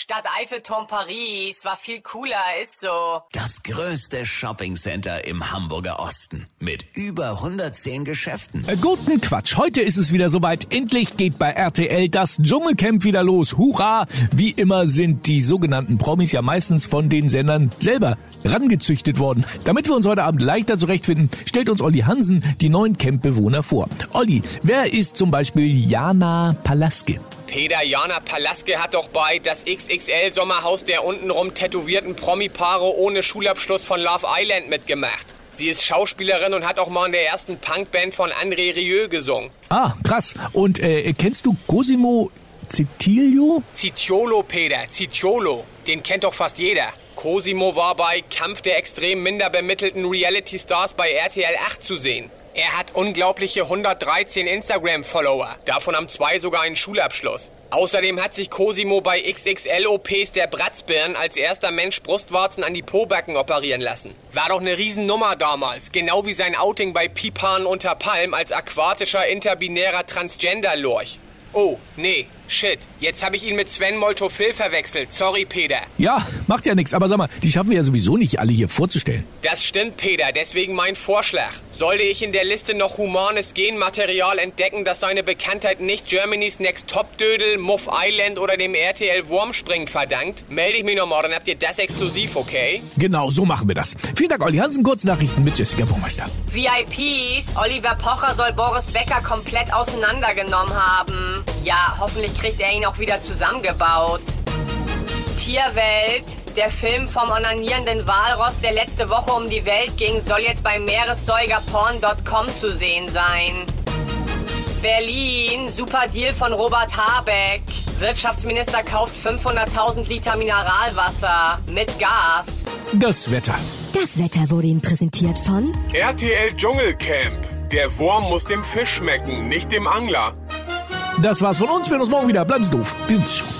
Stadt Eiffelturm Paris war viel cooler, ist so. Das größte Shoppingcenter im Hamburger Osten mit über 110 Geschäften. Äh, guten Quatsch. Heute ist es wieder soweit. Endlich geht bei RTL das Dschungelcamp wieder los. Hurra! Wie immer sind die sogenannten Promis ja meistens von den Sendern selber rangezüchtet worden. Damit wir uns heute Abend leichter zurechtfinden, stellt uns Olli Hansen die neuen Campbewohner vor. Olli, wer ist zum Beispiel Jana Palaske? Peter Jana Palaske hat doch bei das XXL-Sommerhaus der untenrum tätowierten Promi-Paare ohne Schulabschluss von Love Island mitgemacht. Sie ist Schauspielerin und hat auch mal in der ersten Punkband von André Rieu gesungen. Ah, krass. Und äh, kennst du Cosimo Citilio? Cicciolo, Peter, Cicciolo. Den kennt doch fast jeder. Cosimo war bei Kampf der extrem minder bemittelten Reality Stars bei RTL 8 zu sehen. Er hat unglaubliche 113 Instagram-Follower. Davon haben zwei sogar einen Schulabschluss. Außerdem hat sich Cosimo bei XXL-OPs der Bratzbirn als erster Mensch Brustwarzen an die Pobacken operieren lassen. War doch eine Riesennummer damals. Genau wie sein Outing bei Pipan unter Palm als aquatischer interbinärer Transgender-Lorch. Oh, nee, shit. Jetzt habe ich ihn mit Sven Moltofil verwechselt. Sorry, Peter. Ja, macht ja nichts. Aber sag mal, die schaffen wir ja sowieso nicht alle hier vorzustellen. Das stimmt, Peter. Deswegen mein Vorschlag. Sollte ich in der Liste noch humanes Genmaterial entdecken, das seine Bekanntheit nicht Germany's Next Top Dödel, Muff Island oder dem RTL Wurmspringen verdankt, melde ich mich nochmal, dann habt ihr das exklusiv, okay? Genau, so machen wir das. Vielen Dank, Olli Hansen. Kurznachrichten mit Jessica Burmeister. VIPs, Oliver Pocher soll Boris Becker komplett auseinandergenommen haben. Ja, hoffentlich kriegt er ihn auch wieder zusammengebaut. Tierwelt. Der Film vom onanierenden Walross, der letzte Woche um die Welt ging, soll jetzt bei meeressäugerporn.com zu sehen sein. Berlin, super Deal von Robert Habeck. Wirtschaftsminister kauft 500.000 Liter Mineralwasser mit Gas. Das Wetter. Das Wetter wurde Ihnen präsentiert von RTL Dschungelcamp. Der Wurm muss dem Fisch schmecken, nicht dem Angler. Das war's von uns. Wir sehen uns morgen wieder. Bleiben Sie doof. Sind's schon.